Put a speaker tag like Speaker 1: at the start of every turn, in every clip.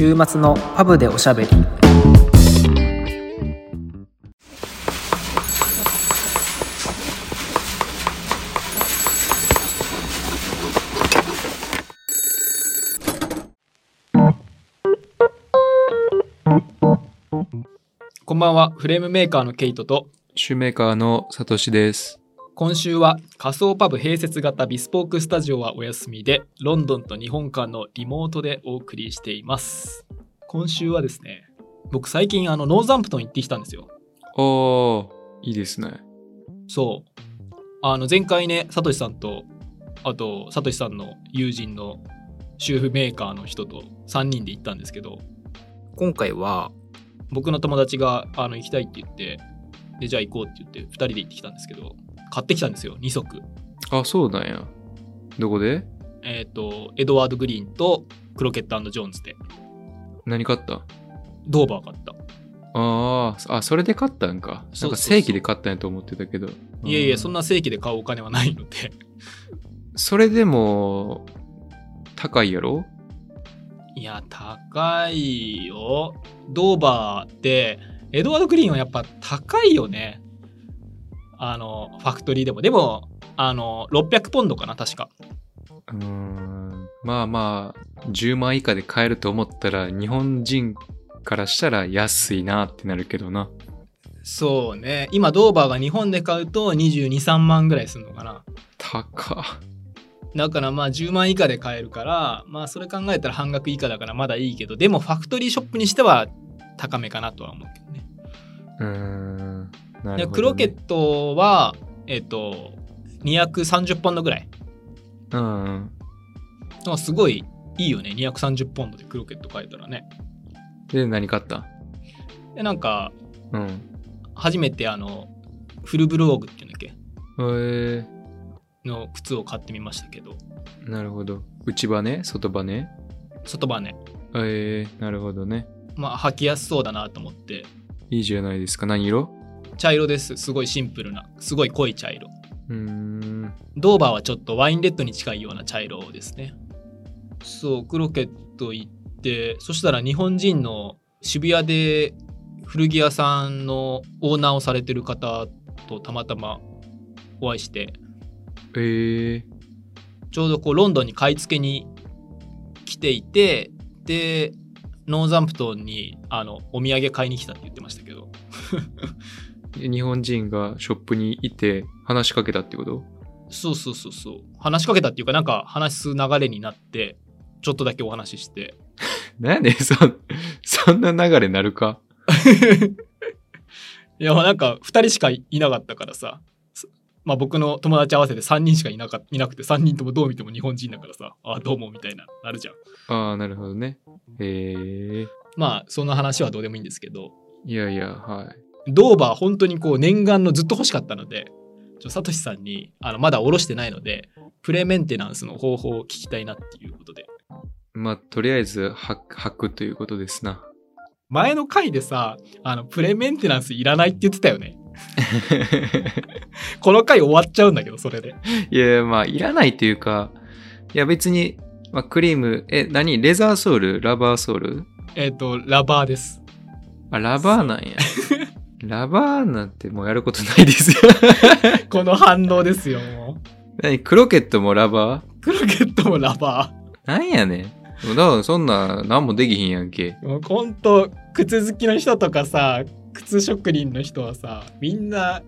Speaker 1: 週末のパブでおしゃべり
Speaker 2: こんばんは、フレームメーカーのケイトと、
Speaker 3: シューメーカーのサトシです。
Speaker 2: 今週は仮想パブ併設型ビスポークスタジオはお休みで、ロンドンと日本間のリモートでお送りしています。今週はですね、僕最近あのノーザンプトン行ってきたんですよ。
Speaker 3: おー、いいですね。
Speaker 2: そう。あの前回ね、サトシさんと、あとサトシさんの友人のシューフメーカーの人と3人で行ったんですけど、今回は僕の友達があの行きたいって言って、でじゃあ行こうって言って2人で行ってきたんですけど、買ってきたんですよ、2足。
Speaker 3: あ、そうなんや。どこで？
Speaker 2: えっ、と、エドワード・グリーンとクロケットジョーンズで、
Speaker 3: 何買った？
Speaker 2: ドーバー買った。
Speaker 3: あーあ、それで買ったんか。なんか正規で買ったんやと思ってたけど。
Speaker 2: いえいえ、そん
Speaker 3: な。
Speaker 2: な正規で買うお金はないので。
Speaker 3: それでも、高いやろ？
Speaker 2: いや、高いよ。ドーバーって、エドワード・グリーンはやっぱ高いよね。あの、ファクトリーでも。でも、あの、600ポンドかな、確か。
Speaker 3: うーん。まあまあ、10万以下で買えると思ったら、日本人からしたら安いなってなるけどな。
Speaker 2: そうね。今、ドーバーが日本で買うと22、3万ぐらいするのかな。
Speaker 3: 高
Speaker 2: だからまあ10万以下で買えるから、まあそれ考えたら半額以下だからまだいいけど、でもファクトリーショップにしては高めかなとは思うけどね。
Speaker 3: うーん。ね。
Speaker 2: でクロケットは、えっ、と、230ポンドぐらい。
Speaker 3: うんうん。
Speaker 2: あすごいいいよね。230ポンドでクロケット買えたらね。
Speaker 3: で、何買った？
Speaker 2: で、なんか、
Speaker 3: うん。
Speaker 2: 初めてあの、フルブローグっていうんだっけ？
Speaker 3: え
Speaker 2: の靴を買ってみましたけど、
Speaker 3: ー、なるほど。内バネ外バネ
Speaker 2: 外バネ。
Speaker 3: えー、なるほどね。
Speaker 2: まあ履きやすそうだなと思って、
Speaker 3: いいじゃないですか。何色？
Speaker 2: 茶色です。すごいシンプルな、すごい濃い茶色。
Speaker 3: うーん。
Speaker 2: ドーバーはちょっとワインレッドに近いような茶色ですね。そう、クロケット行って、そしたら日本人の渋谷で古着屋さんのオーナーをされてる方とたまたまお会いして、
Speaker 3: えー、
Speaker 2: ちょうどこうロンドンに買い付けに来ていて、で、ノーザンプトンにあのお土産買いに来たって言ってましたけど、
Speaker 3: 日本人がショップにいて話しかけたってこと？
Speaker 2: そうそうそうそう、話しかけたっていうかなんか話す流れになって、ちょっとだけお話しして、
Speaker 3: 何？ん、そ、そんな流れなるか？
Speaker 2: いや、なんか、2人しかいなかったからさ、すまあ僕の友達合わせて3人しかいなかいなくて、3人ともどう見ても日本人だからさ、ああ、どうもみたいな、なるじゃん。
Speaker 3: ああ、なるほどね。えー、
Speaker 2: まあ、その話はどうでもいいんですけど、
Speaker 3: いやいや、はい。
Speaker 2: ドーバー本当にこう念願のずっと欲しかったので、ちょサトシさんにあのまだ下ろしてないので、プレメンテナンスの方法を聞きたいなっていうことで。
Speaker 3: まあ、とりあえず、は履くということですな。
Speaker 2: 前の回でさ、あの、プレメンテナンスいらないって言ってたよね。この回終わっちゃうんだけど、それで。
Speaker 3: いや、まあ、いらないというか、いや、別に、まあ、クリーム、え、何？レザーソール？ラバーソール？
Speaker 2: えっ、と、ラバーです。
Speaker 3: あ、ラバーなんや。ラバーなんてもうやることないですよ。
Speaker 2: この反応ですよ、もう。
Speaker 3: 何？クロケットもラバ
Speaker 2: クロケットもラバ
Speaker 3: ーなんやねん。だからそんな、なんもできひんやんけ。
Speaker 2: ー。もうほんと、靴好きの人とかさ、靴職人の人はさ、みんな、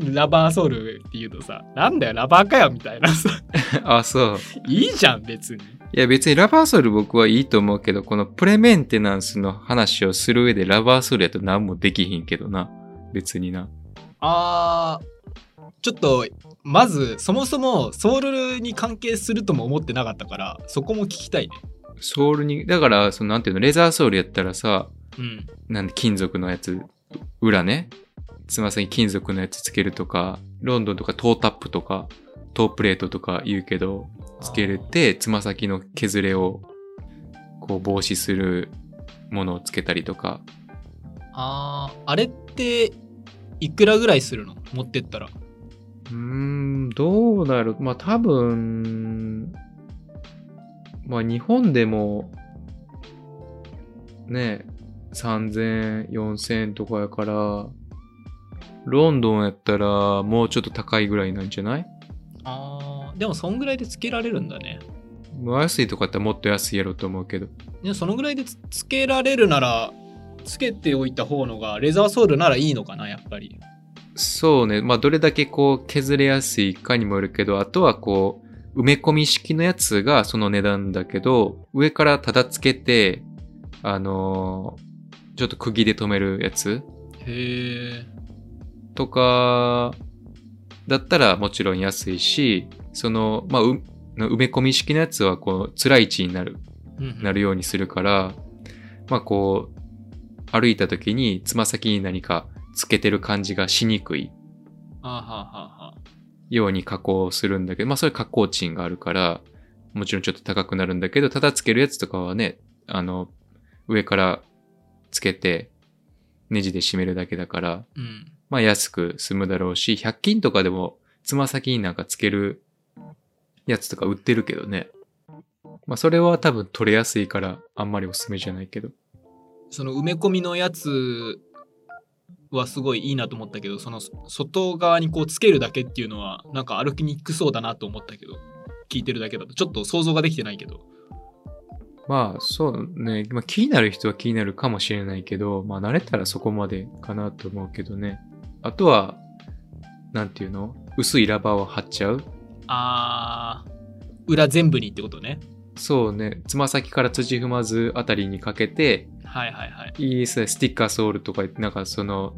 Speaker 2: ラバーソールって言うとさ、なんだよ、ラバーかよ、みたいなさ。
Speaker 3: あ、そう。
Speaker 2: いいじゃん、別に。
Speaker 3: いや別にラバーソール僕はいいと思うけど、このプレメンテナンスの話をする上でラバーソールやと何もできひんけどな。別にな。
Speaker 2: あー、ちょっと、まず、そもそもソールに関係するとも思ってなかったから、そこも聞きたいね。
Speaker 3: ソールに、だから、そのなんていうの、レザーソールやったらさ、
Speaker 2: うん。
Speaker 3: なんで金属のやつ、裏ね。つま先に金属のやつつけるとか、ロンドンとかトータップとか、トープレートとか言うけど、つけれて、つま先の削れを、こう防止するものをつけたりとか。
Speaker 2: あー、あれって、いくらぐらいするの？持ってったら。
Speaker 3: うーん、どうだろう。まあ多分、まあ日本でも、ね、3000、4000とかやから、ロンドンやったらもうちょっと高いぐらいなんじゃない？
Speaker 2: あーでもそんぐらいでつけられるんだね。
Speaker 3: もう安いとかやったらもっと安いやろうと思うけど。
Speaker 2: そのぐらいでつつけられるならつけておいた方のがレザーソールならいいのかなやっぱり。
Speaker 3: そうね。まあ、どれだけこう削れやすいかにもよるけど、あとはこう、埋め込み式のやつがその値段だけど、上からただつけて、あのーちょっと釘で留めるやつ。
Speaker 2: へえ
Speaker 3: とか、だったらもちろん安いし、その、まあ、う埋め込み式のやつはこう、辛い位置になる、なるようにするから、まあこう、歩いた時につま先に何かつけてる感じがしにくい。ように加工するんだけど、まあそれ加工賃があるから、もちろんちょっと高くなるんだけど、ただつけるやつとかはね、あの、上からつけて、ネジで締めるだけだから、
Speaker 2: うん
Speaker 3: まあ安く済むだろうし、100均とかでもつま先になんかつけるやつとか売ってるけどね。まあそれは多分取れやすいからあんまりおすすめじゃないけど。
Speaker 2: その埋め込みのやつはすごいいいなと思ったけどその外側にこうつけるだけっていうのはなんか歩きにくそうだなと思ったけど聞いてるだけだとちょっと想像ができてないけど
Speaker 3: まあそうね、まあ気になる人は気になるかもしれないけど、まあ慣れたらそこまでかなと思うけどね。あとは、なんていうの？薄いラバーを貼っちゃう？
Speaker 2: あー。裏全部にってことね。
Speaker 3: そうね、つま先から土踏まずあたりにかけて、
Speaker 2: はいはいはい。
Speaker 3: いいですね、スティッカーソールとか言って、なんかその、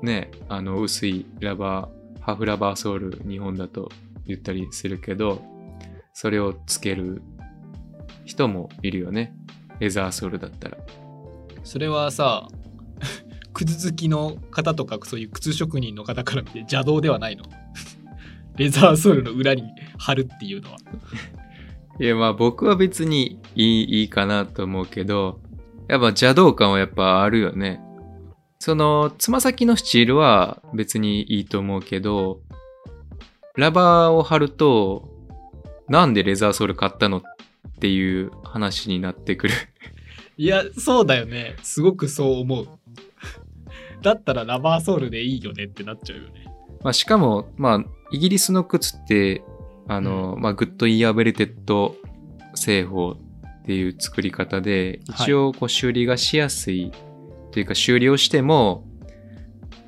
Speaker 3: ね、あの、薄いラバー、ハーフラバーソール、日本だと言ったりするけど、それをつける人もいるよね。レザーソールだったら。
Speaker 2: それはさ靴好きの方とかそういう靴職人の方から見て邪道ではないの レザーソールの裏に貼るっていうのは い
Speaker 3: や、まあ僕は別にいい、いいかなと思うけど、やっぱ邪道感はやっぱあるよね。その、つま先のスチールは別にいいと思うけど、ラバーを貼ると、なんでレザーソール買ったのっていう話になってくる。
Speaker 2: いやそうだよねすごくそう思うだったらラバーソールでいいよねってなっちゃうよね。
Speaker 3: まあしかも、まあ、イギリスの靴って、あの、まあ、グッドイヤーウェルテッド製法っていう作り方で、
Speaker 2: はい。
Speaker 3: 一応こう修理がしやすいというか修理をしても、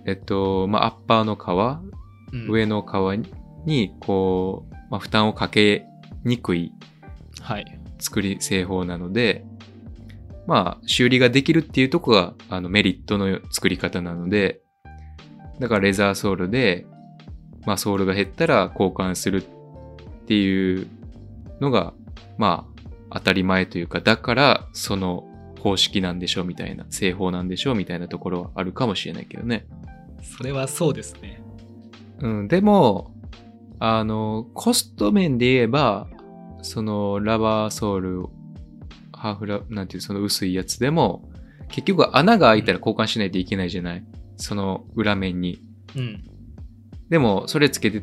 Speaker 3: えっと、まあ、アッパーの革、
Speaker 2: うん。
Speaker 3: 上の革に、こう、まあ、負担をかけにくい
Speaker 2: はい
Speaker 3: 作り製法なので、まあ、修理ができるっていうとこが、あの、メリットの作り方なので、だからレザーソールで、まあ、ソールが減ったら交換するっていうのが、まあ、当たり前というか、だから、その方式なんでしょうみたいな、製法なんでしょうみたいなところはあるかもしれないけどね。
Speaker 2: それはそうですね
Speaker 3: うん、でも、あの、コスト面で言えば、そのラバーソール、ハーフラ、なんていう、その薄いやつでも、結局穴が開いたら交換しないといけないじゃない？その裏面に。
Speaker 2: うん
Speaker 3: でも、それつけて、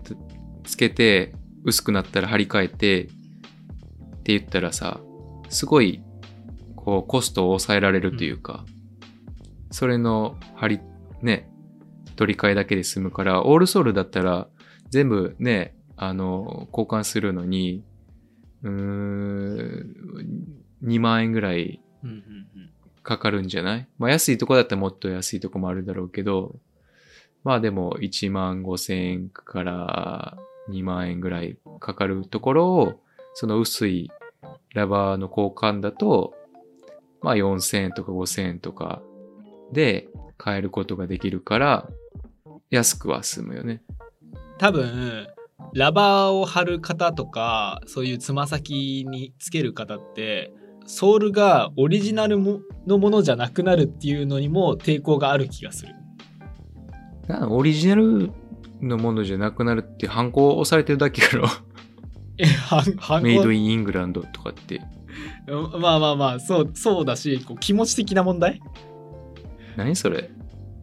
Speaker 3: つけて、薄くなったら張り替えて、って言ったらさ、すごい、こう、コストを抑えられるというか、それの張り、ね、取り替えだけで済むから、オールソールだったら、全部ね、あの、交換するのに、うーん、2万円ぐらい
Speaker 2: うんうんうん
Speaker 3: かかるんじゃない？まあ安いとこだったらもっと安いとこもあるだろうけど、まあでも1万5千円から2万円ぐらいかかるところを、その薄いラバーの交換だと、まあ4千円とか5千円とかで買えることができるから、安くは済むよね。
Speaker 2: 多分ラバーを貼る方とかそういうつま先につける方ってソールがオリジナルものものじゃなくなるっていうのにも抵抗がある気がする。
Speaker 3: なオリジナルのものじゃなくなるって反抗押されてるだけやろ。
Speaker 2: え
Speaker 3: メイド
Speaker 2: イ
Speaker 3: インイングランドとかって。
Speaker 2: まあまあまあそうそうだしこう気持ち的な問題？
Speaker 3: 何それ？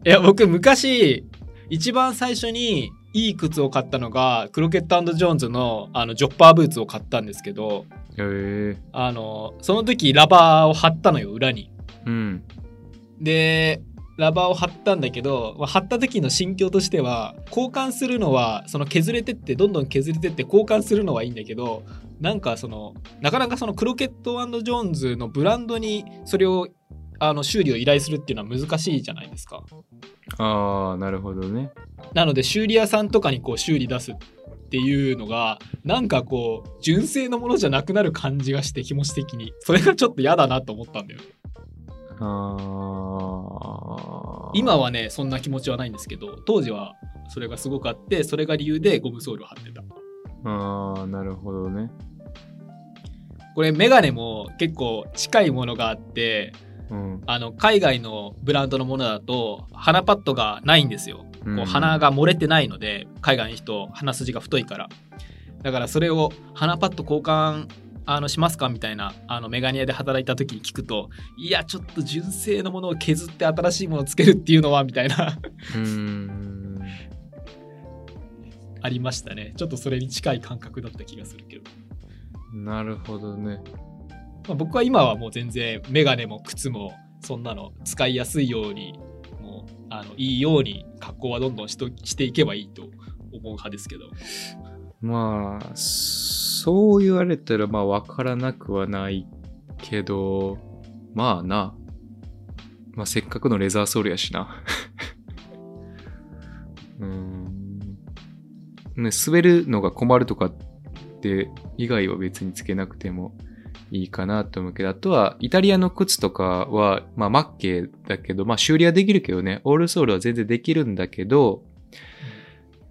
Speaker 2: いや僕昔一番最初にいい靴を買ったのがクロケットジョーンズのあのジョッパーブーツを買ったんですけどあのその時ラバーを貼ったのよ裏に。
Speaker 3: うん。
Speaker 2: でラバーを貼ったんだけど、まあ貼った時の心境としては交換するのはその削れてってどんどん削れてって交換するのはいいんだけどなんかそのなかなかそのクロケットジョーンズのブランドにそれをあの修理を依頼するっていうのは難しいじゃないですか。
Speaker 3: ああ、なるほどね。
Speaker 2: なので修理屋さんとかにこう修理出すっていうのがなんかこう純正のものじゃなくなる感じがして気持ち的にそれがちょっと嫌だなと思ったんだよね。
Speaker 3: ああ。
Speaker 2: 今はねそんな気持ちはないんですけど当時はそれがすごくあってそれが理由でゴムソールを貼ってた
Speaker 3: ああ、なるほどね。
Speaker 2: これメガネも結構近いものがあって
Speaker 3: うん。
Speaker 2: あの海外のブランドのものだと鼻パッドがないんですよこ
Speaker 3: う
Speaker 2: うん鼻が漏れてないので海外の人鼻筋が太いからだからそれを鼻パッド交換あのしますかみたいなあのメガネ屋で働いた時に聞くといやちょっと純正のものを削って新しいものをつけるっていうのはみたいな。ありましたねちょっとそれに近い感覚だった気がするけど、
Speaker 3: なるほどね。
Speaker 2: まあ、僕は今はもう全然メガネも靴もそんなの使いやすいようにもうあのいいように格好はどんどんしとしていけばいいと思う派ですけど
Speaker 3: まあ、そう言われたら、まあ、わからなくはないけど、まあな。まあ、せっかくのレザーソールやしな。うん。ね、滑るのが困るとかって、以外は別につけなくてもいいかなと思うけど、あとは、イタリアの靴とかは、まあ、マッケーだけど、まあ、修理はできるけどね、オールソールは全然できるんだけど、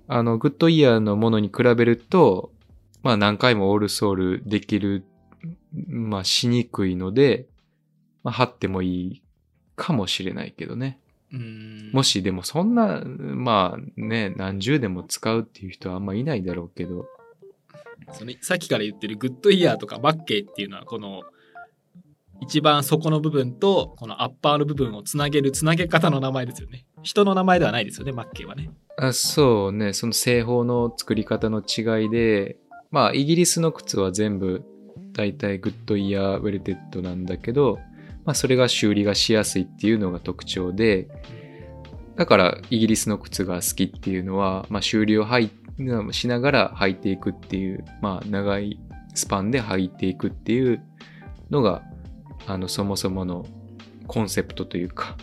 Speaker 3: あの、グッドイヤーのものに比べると、まあ何回もオールソールできる、まあしにくいので、まあ貼ってもいいかもしれないけどね。もしでもそんな、まあね、何十年も使うっていう人はあんまいないだろうけど、
Speaker 2: そのさっきから言ってるグッドイヤーとかマッケーっていうのはこの一番底の部分とこのアッパーの部分をつなげるつなげ方の名前ですよね。人の名前ではないですよねマッケーはね。
Speaker 3: あそうね、その製法の作り方の違いで、まあイギリスの靴は全部だいたいグッドイヤーウェルテッドなんだけど、まあそれが修理がしやすいっていうのが特徴で、だからイギリスの靴が好きっていうのは、まあ修理をはいしながら履いていくっていう、まあ長いスパンで履いていくっていうのが、あのそもそものコンセプトというか、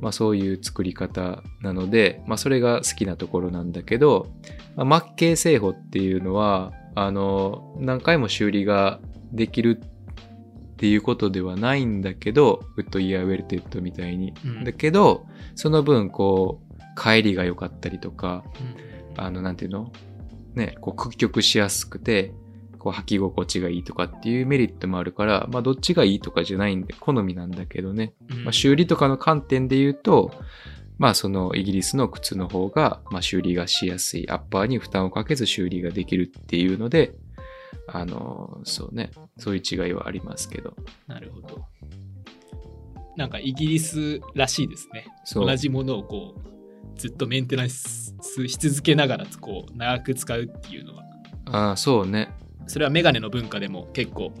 Speaker 3: まあそういう作り方なので、まあそれが好きなところなんだけど、まあ、マッケイ製法っていうのは、あの、何回も修理ができるっていうことではないんだけど、グッドイヤーウェルテッドみたいに。
Speaker 2: うん
Speaker 3: だけど、その分こう、返りが良かったりとか、あの、なんていうの？ね、こう屈曲しやすくて、こう履き心地がいいとかっていうメリットもあるから、まあどっちがいいとかじゃないんで、好みなんだけどね。
Speaker 2: うん。
Speaker 3: まあ、修理とかの観点で言うと、まあそのイギリスの靴の方が、まあ修理がしやすい、アッパーに負担をかけず修理ができるっていうので、あの、そうね、そういう違いはありますけど。
Speaker 2: なるほど。なんかイギリスらしいですね。同じものをこうずっとメンテナンスし続けながらこう長く使うっていうのは
Speaker 3: ああ、そうね。
Speaker 2: それはメガネの文化でも結構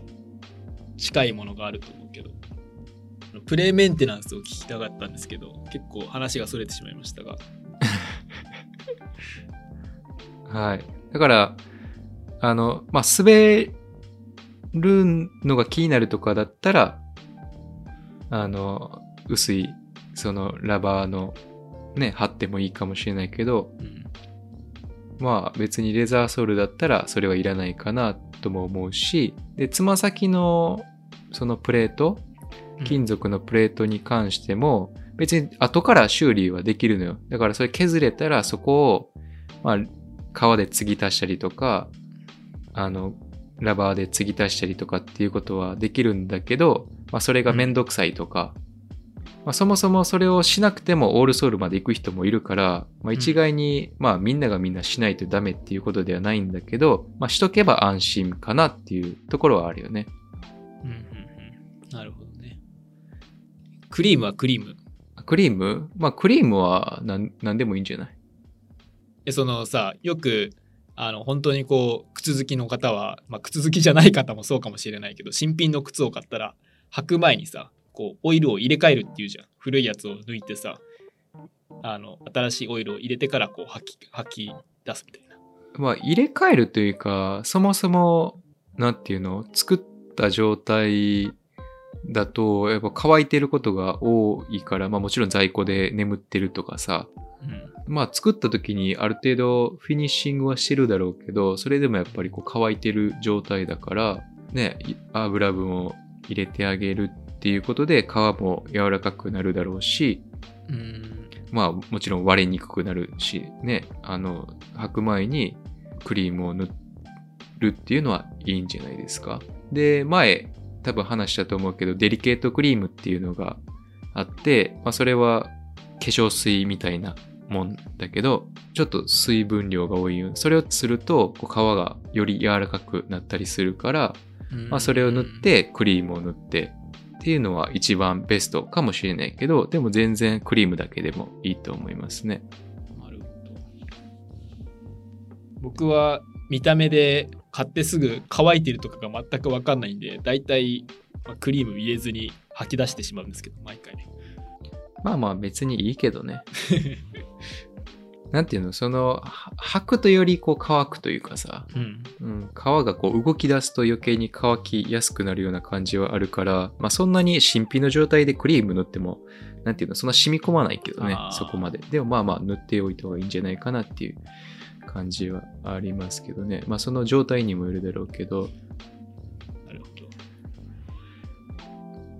Speaker 2: 近いものがあると思うけどプレイメンテナンスを聞きたかったんですけど結構話がそれてしまいましたが
Speaker 3: はい。だから、あの、まあ滑るのが気になるとかだったら、あの、薄い、そのラバーのね、貼ってもいいかもしれないけど、
Speaker 2: うん
Speaker 3: まあ別にレザーソールだったらそれはいらないかなとも思うし、で、つま先のそのプレート、金属のプレートに関しても、別に後から修理はできるのよ。だからそれ削れたらそこを、まあ、革で継ぎ足したりとか、あの、ラバーで継ぎ足したりとかっていうことはできるんだけど、まあそれがめんどくさいとか、まあそもそもそれをしなくてもオールソールまで行く人もいるから、まあ一概に、まあみんながみんなしないとダメっていうことではないんだけど、まあしとけば安心かなっていうところはあるよね。
Speaker 2: うんうんうん。なるほどね。クリームはクリーム？
Speaker 3: クリーム？まあクリームはなんなんでもいいんじゃない？
Speaker 2: えそのさよくあの本当にこう靴好きの方は、まあ、靴好きじゃない方もそうかもしれないけど新品の靴を買ったら履く前にさこうオイルを入れ替えるっていうじゃん。古いやつを抜いてさあの新しいオイルを入れてからこう吐き吐き出すみたいな。
Speaker 3: まあ、入れ替えるというか、そもそも、なんていうの、作った状態だと、やっぱ乾いてることが多いから、まあもちろん在庫で眠ってるとかさ、
Speaker 2: うん。
Speaker 3: まあ作った時にある程度フィニッシングはしてるだろうけど、それでもやっぱりこう乾いてる状態だから、ね、い油分を入れてあげるっていうことで皮も柔らかくなるだろうし、
Speaker 2: うん
Speaker 3: まあもちろん割れにくくなるしね、あの、履く前にクリームを塗るっていうのはいいんじゃないですか。で、前多分話したと思うけど、デリケートクリームっていうのがあって、まあそれは化粧水みたいなもんだけど、ちょっと水分量が多いよ。それをすると、こう皮がより柔らかくなったりするから、まあ、それを塗ってクリームを塗ってっていうのは一番ベストかもしれないけどでも全然クリームだけでもいいと思いますね。
Speaker 2: なるほど僕は見た目で買ってすぐ乾いてるとかが全く分かんないんでだいたいまあクリーム入れずに吐き出してしまうんですけど毎回ね
Speaker 3: まあまあ別にいいけどね。なんていうのそのは履くとよりこう乾くというかさ、
Speaker 2: うん
Speaker 3: うん、皮がこう動き出すと余計に乾きやすくなるような感じはあるから、まあそんなに新品の状態でクリーム塗っても、なんていうのそんな染み込まないけどねそこまで。でもまあまあ塗っておいた方がいいんじゃないかなっていう感じはありますけどね。まあその状態にもよるだろうけど、
Speaker 2: なるほ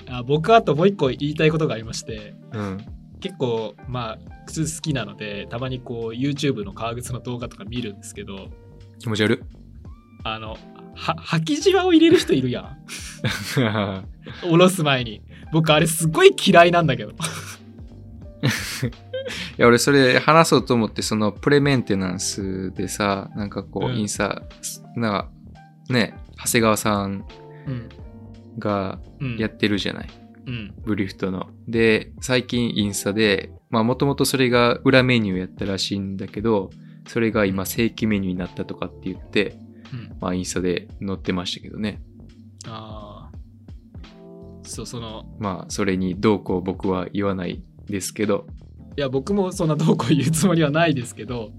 Speaker 2: どあ僕あともう一個言いたいことがありまして
Speaker 3: うん。
Speaker 2: 結構まあ靴好きなのでたまにこう YouTube の革靴の動画とか見るんですけど
Speaker 3: 気持ち悪い。
Speaker 2: あのは履きじわを入れる人いるやん。下ろす前に。僕あれすごい嫌いなんだけど。
Speaker 3: いや、俺それ話そうと思って、そのプレメンテナンスでさ、なんかこう、
Speaker 2: うん。
Speaker 3: インスタ、なんか、ね、長谷川さん
Speaker 2: うん。
Speaker 3: が
Speaker 2: うん。
Speaker 3: やってるじゃない。
Speaker 2: うん
Speaker 3: ブリフトの。で、最近インスタで、まあもともとそれが裏メニューやったらしいんだけど、それが今正規メニューになったとかって言って、
Speaker 2: うん
Speaker 3: まあインスタで載ってましたけどね。
Speaker 2: ああそうその
Speaker 3: まあそれにどうこう僕は言わないですけど、
Speaker 2: いや僕もそんなどうこう言うつもりはないですけど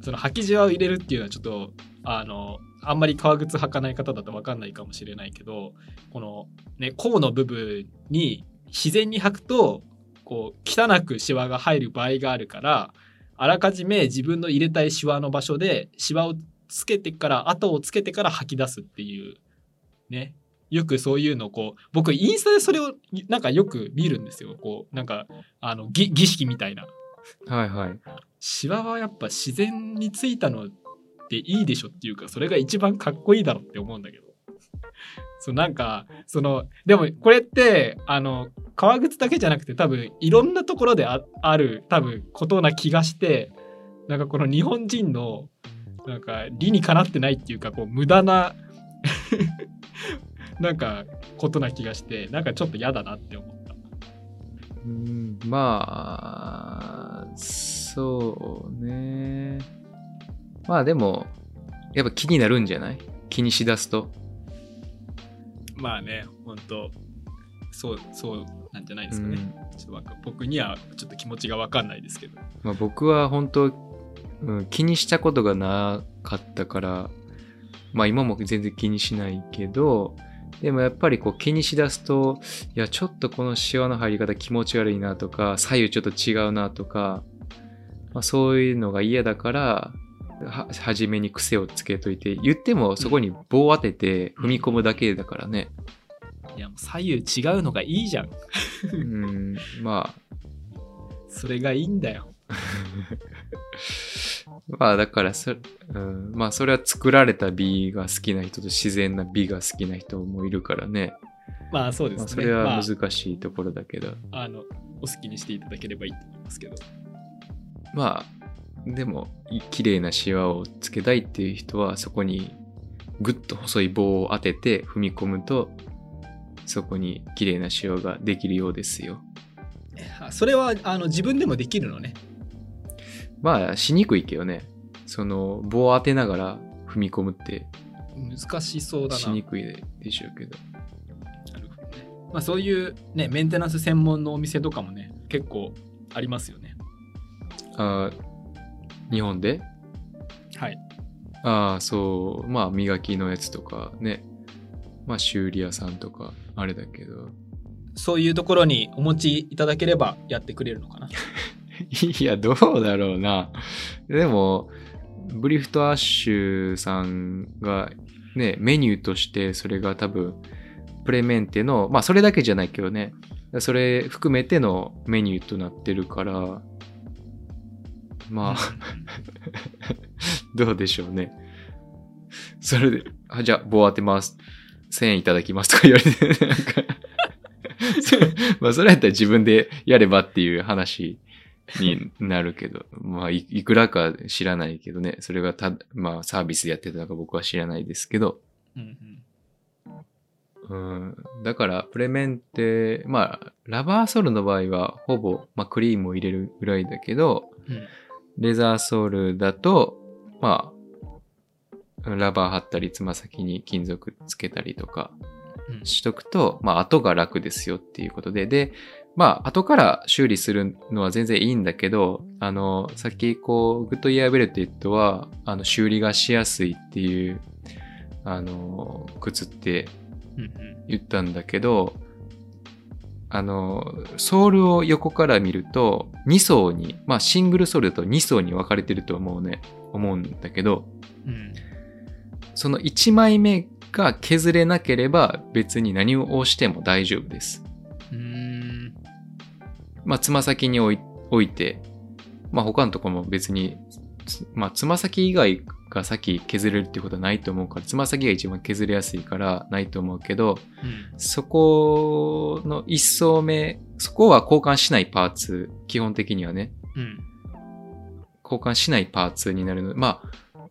Speaker 2: その履きじわを入れるっていうのはちょっとあのあんまり革靴履かない方だと分かんないかもしれないけどこのね甲の部分に自然に履くとこう汚くシワが入る場合があるからあらかじめ自分の入れたいシワの場所でシワをつけてから跡をつけてから吐き出すっていうね。よくそういうのをこう僕インスタでそれをなんかよく見るんですよ。こうなんかあの儀儀式みたいな。
Speaker 3: はいはい。
Speaker 2: シワはやっぱ自然についたのでいいでしょっていうかそれが一番かっこいいだろって思うんだけど そうなんかそのでもこれってあの革靴だけじゃなくて多分いろんなところであある多分ことな気がしてなんかこの日本人のなんか理にかなってないっていうかこう無駄な なんかことな気がしてなんかちょっと嫌だなって思った。
Speaker 3: うん、まあ、そうね。まあでも、やっぱ気になるんじゃない？気にしだすと。
Speaker 2: まあね本当そうそうなんじゃないですかね。
Speaker 3: うん
Speaker 2: ちょっと僕にはちょっと気持ちが分かんないですけど。
Speaker 3: まあ、僕は本当、うん、気にしたことがなかったから、まあ今も全然気にしないけど、でもやっぱりこう気にしだすと、いやちょっとこのシワの入り方気持ち悪いなとか、左右ちょっと違うなとか、まあ、そういうのが嫌だから、は初めに癖をつけといて、言ってもそこに棒を当てて踏み込むだけだからね。
Speaker 2: いやもう左右違うのがいいじゃん。
Speaker 3: うん、まあ、
Speaker 2: それがいいんだよ。
Speaker 3: まあだからそ、うん、まあそれは作られた美が好きな人と自然な美が好きな人もいるからね。
Speaker 2: まあそうですね。
Speaker 3: まあ、それは
Speaker 2: まあ
Speaker 3: 難しいところだけど。
Speaker 2: あのお好きにしていただければいいと思いますけど。
Speaker 3: まあ、でも、い綺麗なシワをつけたいっていう人はそこにぐっと細い棒を当てて踏み込むと、そこに綺麗なシワができるようですよ。
Speaker 2: あそれはあの自分でもできるのね？
Speaker 3: まあ、しにくいけどね。その棒を当てながら踏み込むって
Speaker 2: 難しそうだな。
Speaker 3: しにくいでしょうけど。
Speaker 2: なるほどね。まあ、そういうねメンテナンス専門のお店とかもね結構ありますよね
Speaker 3: あー日本で？
Speaker 2: はい
Speaker 3: ああ、そう。まあ、磨きのやつとかね。まあ、修理屋さんとか、あれだけど。
Speaker 2: そういうところにお持ちいただければやってくれるのかな
Speaker 3: いや、どうだろうな。でも、ブリフトアッシュさんがね、メニューとしてそれが多分、プレメンテの、まあそれだけじゃないけどね、それ含めてのメニューとなってるから、まあ、どうでしょうね。それで、あじゃあ棒当てます。1000円いただきます。とか言われて、なんか。そまあそれやったら自分でやればっていう話になるけど、まあいいくらか知らないけどね、それがた、まあサービスでやってたのか僕は知らないですけど、
Speaker 2: うん
Speaker 3: うん、だからプレメンって、まあラバーソールの場合はほぼ、まあ、クリームを入れるぐらいだけど、
Speaker 2: うんうん
Speaker 3: レザーソールだと、まあ、ラバー貼ったり、つま先に金属つけたりとか
Speaker 2: うん。
Speaker 3: しとくと、まあ、後が楽ですよっていうことで、で、まあ、後から修理するのは全然いいんだけど、あの、さっき、こう、グッドイヤーウェルテッドは、あの、修理がしやすいっていう、あの、靴って
Speaker 2: うん。
Speaker 3: 言ったんだけど、あの、ソールを横から見ると、2層に、まあシングルソールだと2層に分かれてると思うね、思うんだけど、
Speaker 2: うん
Speaker 3: その1枚目が削れなければ別に何を押しても大丈夫です。
Speaker 2: うんうん
Speaker 3: まあつま先に置いて、まあ他のところも別に、つまあつま先以外が先削れるっていうことはないと思うから、つま先が一番削れやすいからないと思うけど、
Speaker 2: うん。
Speaker 3: そこの一層目、そこは交換しないパーツ、基本的にはね、
Speaker 2: うん。
Speaker 3: 交換しないパーツになるの。で、まあ、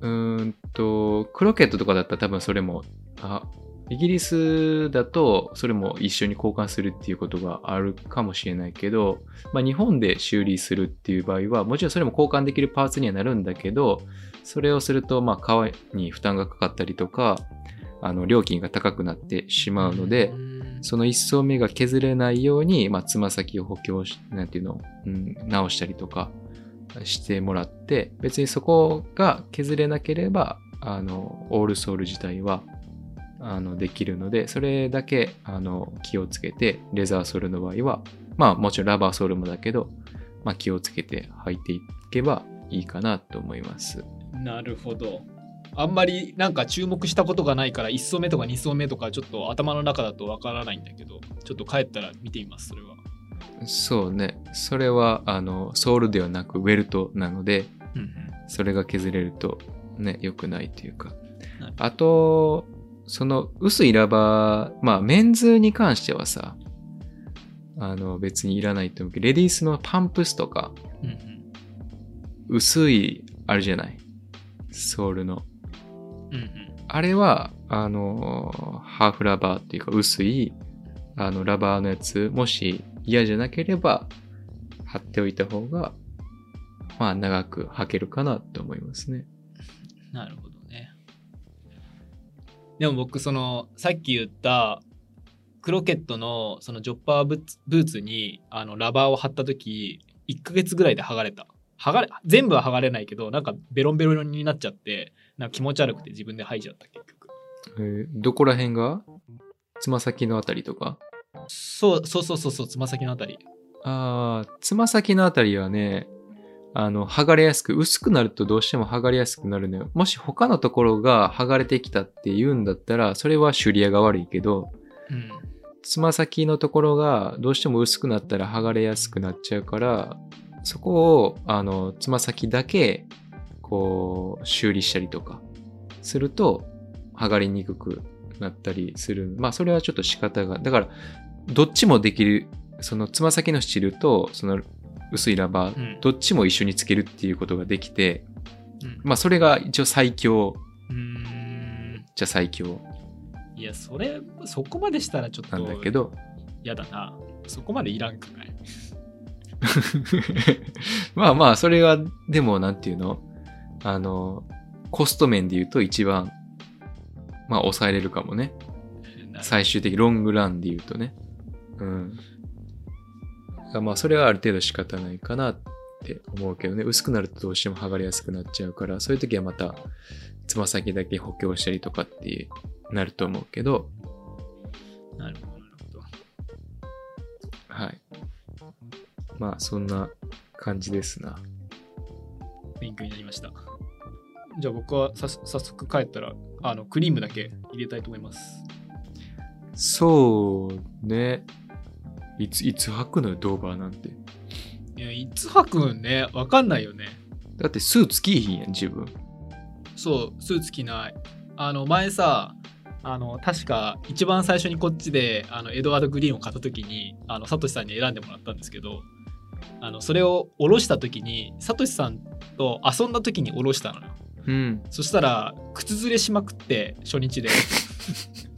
Speaker 3: うーんと、クロケットとかだったら多分それも、あ、イギリスだとそれも一緒に交換するっていうことがあるかもしれないけど、まあ日本で修理するっていう場合は、もちろんそれも交換できるパーツにはなるんだけど、それをすると、まあ革に負担がかかったりとか、あの、料金が高くなってしまうので、
Speaker 2: うん。
Speaker 3: その一層目が削れないように、まあ、つま先を補強し、なんていうの、うん、直したりとかしてもらって、別にそこが削れなければ、あの、オールソール自体は、あの、できるので、それだけ、あの、気をつけて、レザーソールの場合は、まあ、もちろんラバーソールもだけど、まあ、気をつけて履いていけばいいかなと思います。
Speaker 2: なるほど。あんまりなんか注目したことがないから1層目とか2層目とかちょっと頭の中だとわからないんだけどちょっと帰ったら見てみますそれは。
Speaker 3: そうね。それは、あの、ソールではなくウェルトなので、
Speaker 2: うん
Speaker 3: それが削れるとね、良くないというか。あと、その薄いラバー、まあメンズに関してはさ、あの別にいらないと思うけど、レディースのパンプスとか、
Speaker 2: うんうん
Speaker 3: 薄い、あるじゃない？ソールの。
Speaker 2: うんうん
Speaker 3: あれは、あの、ハーフラバーっていうか薄い、あの、ラバーのやつ、もし嫌じゃなければ、貼っておいた方が、まあ長く履けるかなと思いますね。
Speaker 2: なるほど。でも僕そのさっき言ったクロケットのそのジョッパーブーツにあのラバーを貼った時1ヶ月ぐらいで剥がれた。剥がれ全部は剥がれないけどなんかベロンベロンになっちゃってなんか気持ち悪くて自分で剥いじゃった結局。
Speaker 3: えーどこら辺が？つま先のあたりとか？
Speaker 2: そうそうそうそうそうつま先のあたり。
Speaker 3: ああ、つま先のあたりはね、あの、剥がれやすく、薄くなるとどうしても剥がれやすくなるのよ。もし他のところが剥がれてきたって言うんだったら、それは修理屋が悪いけど、つま先のところがどうしても薄くなったら剥がれやすくなっちゃうから、そこを、あの、つま先だけ、こう、修理したりとか、すると、剥がれにくくなったりする。まあ、それはちょっと仕方が、だから、どっちもできる、そのつま先のスチルと、その薄いラバー、
Speaker 2: うん。
Speaker 3: どっちも一緒につけるっていうことができて、
Speaker 2: うん。
Speaker 3: まあ、それが一応最強。じゃ最強。
Speaker 2: いやそれそこまでしたらちょっと
Speaker 3: なんだけど、
Speaker 2: やだな。そこまでいらんくない？
Speaker 3: まあまあ、それは、でも、なんていうの？あの、コスト面で言うと一番、まあ、抑えれるかもね。最終的ロングランで言うとね。うん。まあ、それはある程度仕方ないかなって思うけどね。薄くなるとどうしても剥がれやすくなっちゃうから、そういう時はまた、つま先だけ補強したりとかってなると思うけど、
Speaker 2: なるほど、なるほど。
Speaker 3: はい。まあ、そんな感じですな。
Speaker 2: 勉強になりました。じゃあ僕はさ早速帰ったら、あの、クリームだけ入れたいと思います。
Speaker 3: そうね。いつ、いつ履くのよ、ドーバーなんて。
Speaker 2: いや、いつ履くんね、わかんないよね。
Speaker 3: だってスーツ着いひんやん、自分。
Speaker 2: そう、スーツ着ない。あの、前さ、あの、確か一番最初にこっちで、あの、エドワード・グリーンを買った時に、あの、サトシさんに選んでもらったんですけど、あの、それを下ろした時に、サトシさんと遊んだ時に下ろしたのよ。
Speaker 3: うん。
Speaker 2: そしたら、靴ずれしまくって、初日で。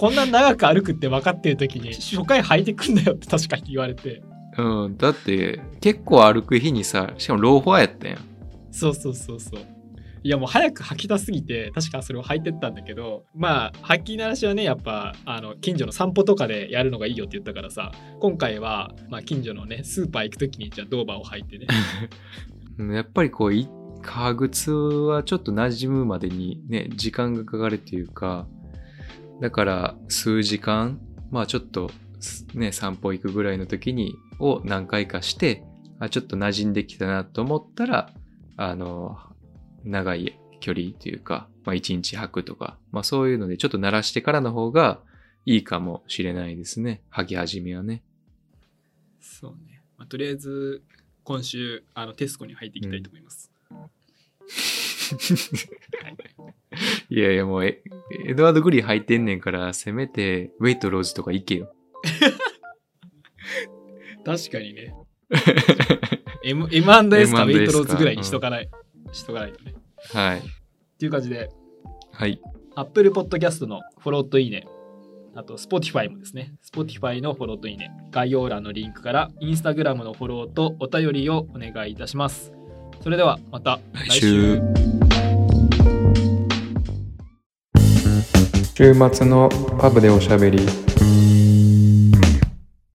Speaker 2: こんな長く歩くって分かってる時に、初回履いてくんだよって確かに言われて。
Speaker 3: うん。だって、結構歩く日にさ、しかもローファーやったやん。
Speaker 2: そうそうそうそう。いやもう早く履きたすぎて確かそれを履いてったんだけどまあ履き慣らしはねやっぱあの近所の散歩とかでやるのがいいよって言ったからさ今回は、まあ、近所のねスーパー行く時にじゃあドーバーを履いてね
Speaker 3: うんやっぱりこう、い革靴はちょっと馴染むまでにね、時間がかかるっていうか、だから数時間、まあちょっとね、散歩行くぐらいの時に、を何回かして、あ、ちょっと馴染んできたなと思ったら、あの、長い距離というか、まあ一日履くとか、まあそういうのでちょっと慣らしてからの方がいいかもしれないですね。履き始めはね。
Speaker 2: そうね、まあ、とりあえず今週あのテスコに入っていきたいと思います、
Speaker 3: いやいやもうエ、エドワード・グリーン履いてんねんから、せめてウェイトローズとか行けよ。
Speaker 2: 確かにね M- M&S かウェイトローズぐらいにしとかない、しとかないとね
Speaker 3: はい。
Speaker 2: っていう感じで
Speaker 3: はい。
Speaker 2: Apple Podcast のフォローといいね。あと Spotify もですね。Spotify のフォローといいね。概要欄のリンクから Instagram のフォローとお便りをお願いいたします。それではまた
Speaker 3: 来週週末のパブでおしゃべり。